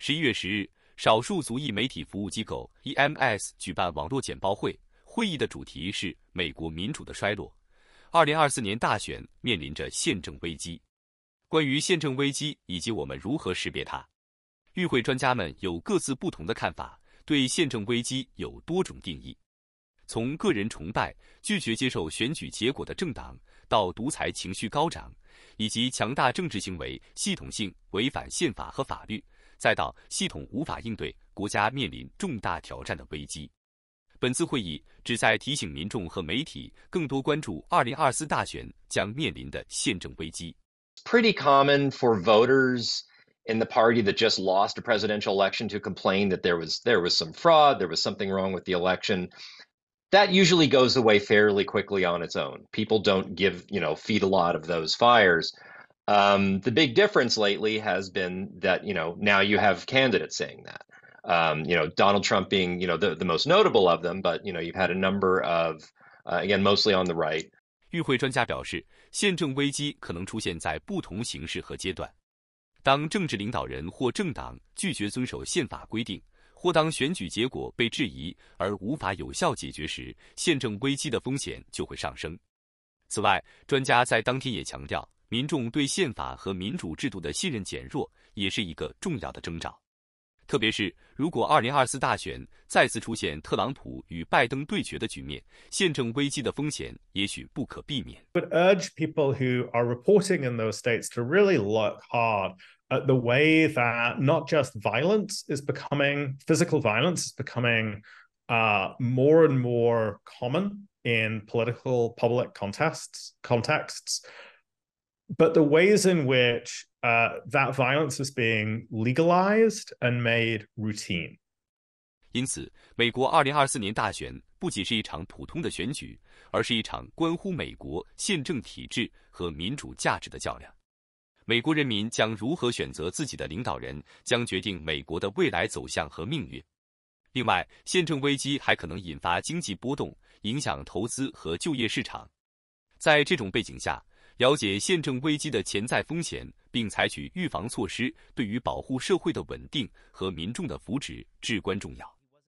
十一月十日，少数族裔媒体服务机构 EMS 举办网络简报会，会议的主题是美国民主的衰落。二零二四年大选面临着宪政危机。关于宪政危机以及我们如何识别它，与会专家们有各自不同的看法。对宪政危机有多种定义，从个人崇拜、拒绝接受选举结果的政党，到独裁情绪高涨，以及强大政治行为系统性违反宪法和法律，再到系统无法应对国家面临重大挑战的危机。本次会议旨在提醒民众和媒体更多关注二零二四大选将面临的宪政危机。Pretty common for voters. in the party that just lost a presidential election to complain that there was there was some fraud, there was something wrong with the election. That usually goes away fairly quickly on its own. People don't give, you know, feed a lot of those fires. Um, the big difference lately has been that, you know, now you have candidates saying that. Um, you know, Donald Trump being, you know, the, the most notable of them, but, you know, you've had a number of, again, mostly on the right. 与会专家表示，宪政危机可能出现在不同形式和阶段。当政治领导人或政党拒绝遵守宪法规定，或当选举结果被质疑而无法有效解决时，宪政危机的风险就会上升。此外，专家在当天也强调，民众对宪法和民主制度的信任减弱也是一个重要的征兆。特别是如果2024大选再次出现特朗普与拜登对决的局面，宪政危机的风险也许不可避免。But urge people who are reporting in those states to really look hard. uh, the way that not just violence is becoming physical violence is becoming uh, more and more common in political public contexts contexts But the ways in which uh, that violence is being legalized and made routine 因此，美国二零二四年大选不仅是一场普通的选举，而是一场关乎美国宪政体制和民主价值的较量。美国人民将如何选择自己的领导人，将决定美国的未来走向和命运。另外，宪政危机还可能引发经济波动，影响投资和就业市场。在这种背景下，了解宪政危机的潜在风险，并采取预防措施，对于保护社会的稳定和民众的福祉至关重要。